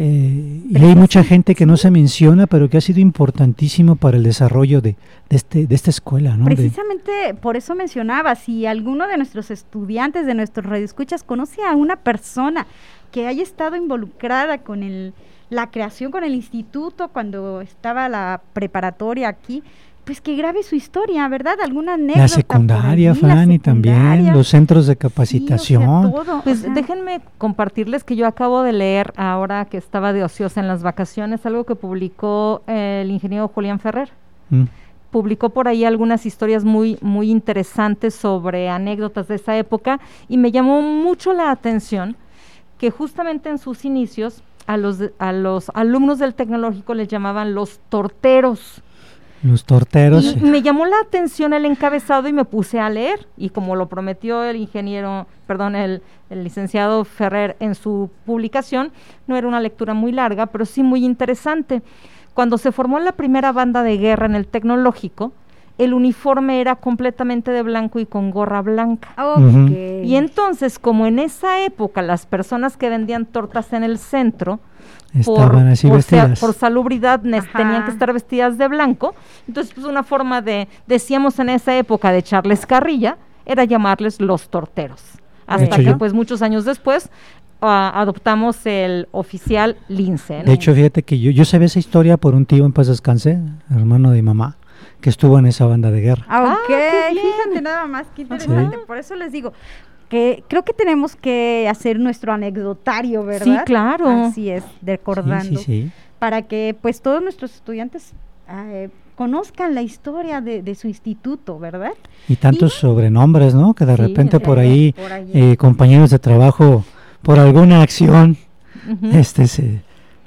Eh, y hay mucha gente que no se menciona, pero que ha sido importantísimo para el desarrollo de, de, este, de esta escuela. ¿no? Precisamente por eso mencionaba, si alguno de nuestros estudiantes, de nuestros radioescuchas, conoce a una persona que haya estado involucrada con el, la creación con el instituto cuando estaba la preparatoria aquí, pues que grabe su historia, ¿verdad? Alguna anécdota. La secundaria, Fanny, también, los centros de capacitación. pues déjenme compartirles que yo acabo de leer, ahora que estaba de ociosa en las vacaciones, algo que publicó el ingeniero Julián Ferrer. Mm. Publicó por ahí algunas historias muy, muy interesantes sobre anécdotas de esa época y me llamó mucho la atención que justamente en sus inicios a los, a los alumnos del tecnológico les llamaban los torteros. Los torteros. Y me llamó la atención el encabezado y me puse a leer. Y como lo prometió el ingeniero, perdón, el, el, licenciado Ferrer en su publicación, no era una lectura muy larga, pero sí muy interesante. Cuando se formó la primera banda de guerra en el tecnológico, el uniforme era completamente de blanco y con gorra blanca. Y entonces, como en esa época las personas que vendían tortas en el centro, Estaban así vestidas. por salubridad tenían que estar vestidas de blanco, entonces pues una forma de, decíamos en esa época de echarles carrilla, era llamarles los torteros. Hasta que pues muchos años después adoptamos el oficial lince. De hecho, fíjate que yo, yo sabía esa historia por un tío en paz descanse, hermano de mamá que estuvo en esa banda de guerra. Ah, ok, ah, fíjate nada más, qué interesante. Por eso les digo que creo que tenemos que hacer nuestro anecdotario, ¿verdad? Sí, claro. Así es, recordando. Sí, sí, para que pues todos nuestros estudiantes eh, conozcan la historia de, su instituto, ¿verdad? Y tantos sobrenombres, ¿no? Que de repente por ahí, eh, compañeros de trabajo, por alguna acción, este se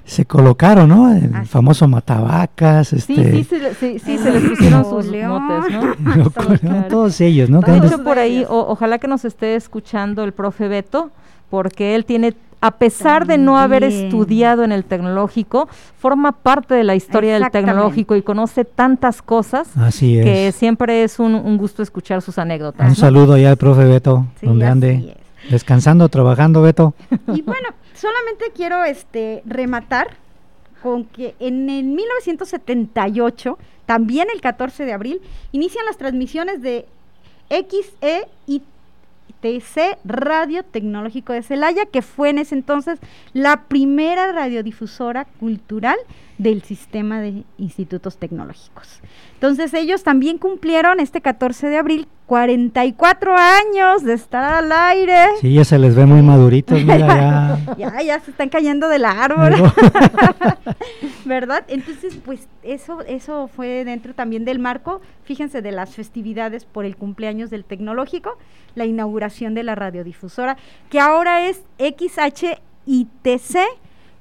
se colocaron, ¿no? El famoso Matabacas, este... Sí, sí, sí, sí, se les pusieron sus motes, ¿no? Todos ellos, ¿no? De hecho, por ahí, ojalá que nos esté escuchando el profe Beto, porque él tiene, a pesar de no haber estudiado en el tecnológico, forma parte de la historia del tecnológico y conoce tantas cosas Así es. que siempre es un, gusto escuchar sus anécdotas. Un saludo allá al profe Beto, donde ande. Descansando, trabajando, Beto. Y bueno, solamente quiero este rematar con que en el 1978, también el 14 de abril, inician las transmisiones de XE y TC Radio Tecnológico de Celaya, que fue en ese entonces la primera radiodifusora cultural del sistema de institutos tecnológicos. Entonces ellos también cumplieron este 14 de abril 44 años de estar al aire. Sí, ya se les ve muy maduritos, mira, ya. ya, ya se están cayendo del árbol. ¿Verdad? Entonces, pues eso, eso fue dentro también del marco, fíjense, de las festividades por el cumpleaños del tecnológico, la inauguración de la radiodifusora, que ahora es XHITC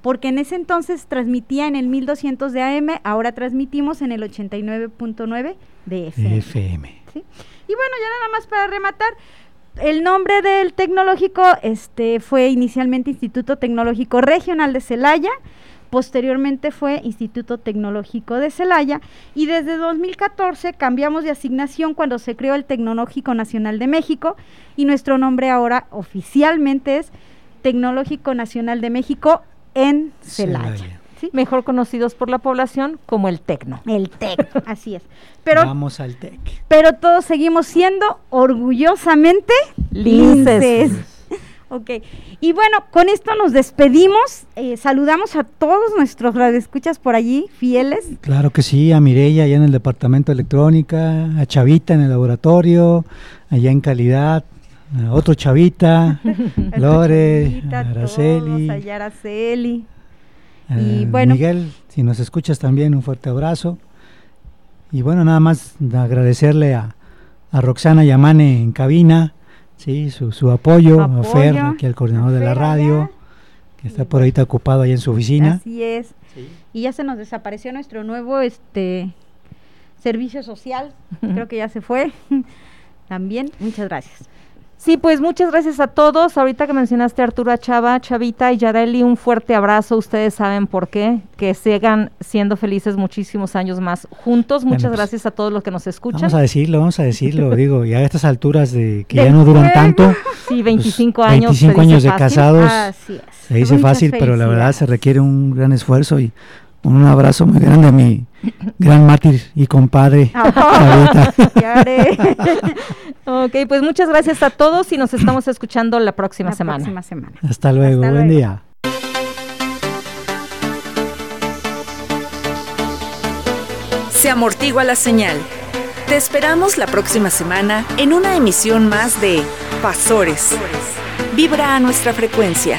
porque en ese entonces transmitía en el 1200 de AM, ahora transmitimos en el 89.9 de FM. Y bueno, ya nada más para rematar, el nombre del tecnológico este, fue inicialmente Instituto Tecnológico Regional de Celaya, posteriormente fue Instituto Tecnológico de Celaya y desde 2014 cambiamos de asignación cuando se creó el Tecnológico Nacional de México y nuestro nombre ahora oficialmente es Tecnológico Nacional de México en Celaya. Mejor conocidos por la población como el Tecno. El Tecno, así es. Pero, Vamos al Tec. Pero todos seguimos siendo orgullosamente linces. ok, y bueno, con esto nos despedimos. Eh, saludamos a todos nuestros radioescuchas por allí, fieles. Claro que sí, a Mireya allá en el departamento de electrónica, a Chavita en el laboratorio, allá en calidad, otro Chavita, Lore, Araceli. Araceli. Y bueno. Miguel, si nos escuchas también, un fuerte abrazo. Y bueno, nada más agradecerle a, a Roxana Yamane en cabina, Sí, su, su apoyo, a Fer, aquí al coordinador de la radio, que está por ahorita ocupado ahí en su oficina. Así es. Y ya se nos desapareció nuestro nuevo este servicio social, creo que ya se fue. También, muchas gracias. Sí, pues muchas gracias a todos. Ahorita que mencionaste a Arturo Chava, Chavita y Yareli, un fuerte abrazo. Ustedes saben por qué. Que sigan siendo felices muchísimos años más juntos. Muchas pues, gracias a todos los que nos escuchan. Vamos a decirlo, vamos a decirlo. digo, y a estas alturas de que ya no duran tanto. Sí, 25 pues, años. 25 años de casados. Se dice fácil, pero la verdad se requiere un gran esfuerzo y un abrazo muy grande a mi gran mártir y compadre. ok, pues muchas gracias a todos y nos estamos escuchando la próxima semana. Hasta luego, buen día. Se amortigua la señal. Te esperamos la próxima semana en una emisión más de Pasores. Vibra a nuestra frecuencia.